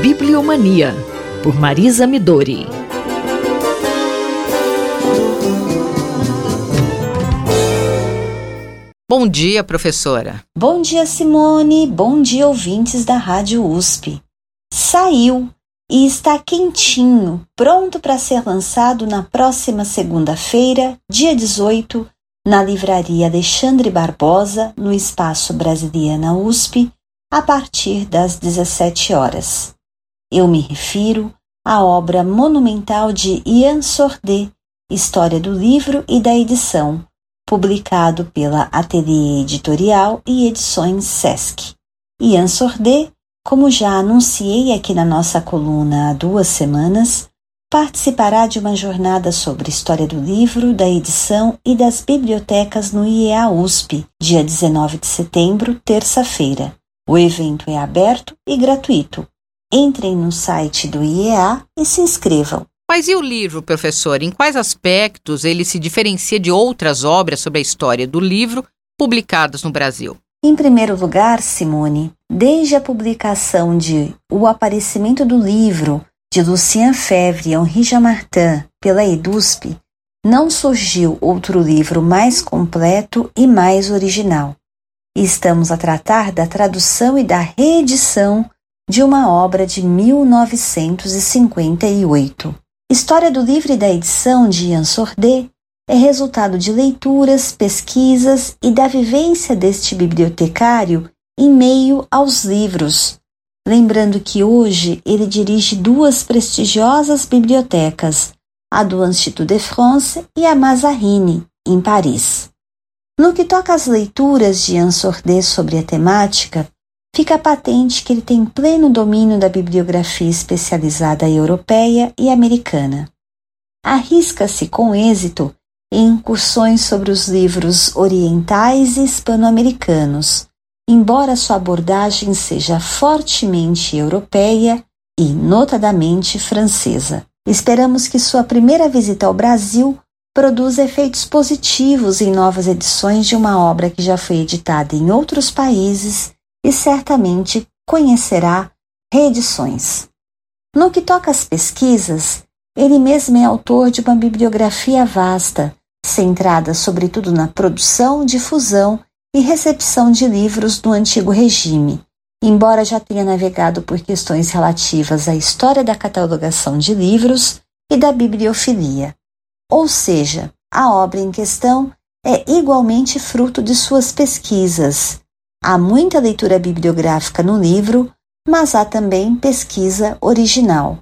Bibliomania, por Marisa Midori. Bom dia, professora. Bom dia, Simone. Bom dia, ouvintes da Rádio USP. Saiu e está quentinho, pronto para ser lançado na próxima segunda-feira, dia 18, na Livraria Alexandre Barbosa, no Espaço Brasiliana USP, a partir das 17 horas. Eu me refiro à obra monumental de Ian Sordet, História do Livro e da Edição, publicado pela Ateliê Editorial e Edições Sesc. Ian Sordet, como já anunciei aqui na nossa coluna há duas semanas, participará de uma jornada sobre história do livro, da edição e das bibliotecas no IEA USP, dia 19 de setembro, terça-feira. O evento é aberto e gratuito. Entrem no site do IEA e se inscrevam. Mas e o livro, professor? Em quais aspectos ele se diferencia de outras obras sobre a história do livro publicadas no Brasil? Em primeiro lugar, Simone, desde a publicação de O Aparecimento do Livro, de Lucien Febvre e Henri Jamartin, pela EDUSP, não surgiu outro livro mais completo e mais original. Estamos a tratar da tradução e da reedição de uma obra de 1958. História do livro e da edição de Ian Sordet é resultado de leituras, pesquisas e da vivência deste bibliotecário em meio aos livros, Lembrando que hoje ele dirige duas prestigiosas bibliotecas, a do Institut de France e a Mazarine, em Paris. No que toca às leituras de Ian Sordet sobre a temática, fica patente que ele tem pleno domínio da bibliografia especializada europeia e americana. Arrisca-se com êxito em incursões sobre os livros orientais e hispano-americanos, embora sua abordagem seja fortemente europeia e, notadamente, francesa. Esperamos que sua primeira visita ao Brasil produza efeitos positivos em novas edições de uma obra que já foi editada em outros países e certamente conhecerá reedições. No que toca às pesquisas, ele mesmo é autor de uma bibliografia vasta, centrada sobretudo na produção, difusão e recepção de livros do antigo regime, embora já tenha navegado por questões relativas à história da catalogação de livros e da bibliofilia. Ou seja, a obra em questão é igualmente fruto de suas pesquisas. Há muita leitura bibliográfica no livro, mas há também pesquisa original.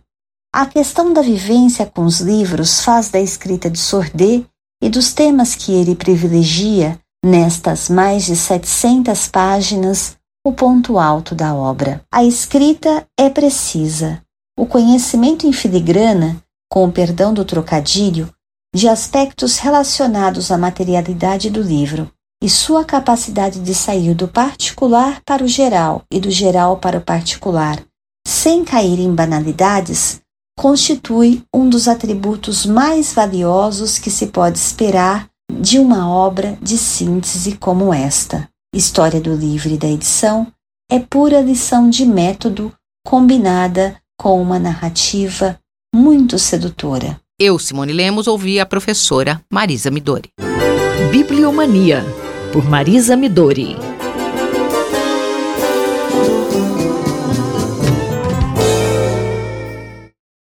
A questão da vivência com os livros faz da escrita de Sordet e dos temas que ele privilegia Nestas mais de 700 páginas, o ponto alto da obra. A escrita é precisa. O conhecimento em filigrana, com o perdão do trocadilho, de aspectos relacionados à materialidade do livro e sua capacidade de sair do particular para o geral e do geral para o particular, sem cair em banalidades, constitui um dos atributos mais valiosos que se pode esperar de uma obra de síntese como esta. História do livro e da edição é pura lição de método combinada com uma narrativa muito sedutora. Eu, Simone Lemos, ouvi a professora Marisa Midori. Bibliomania, por Marisa Midori.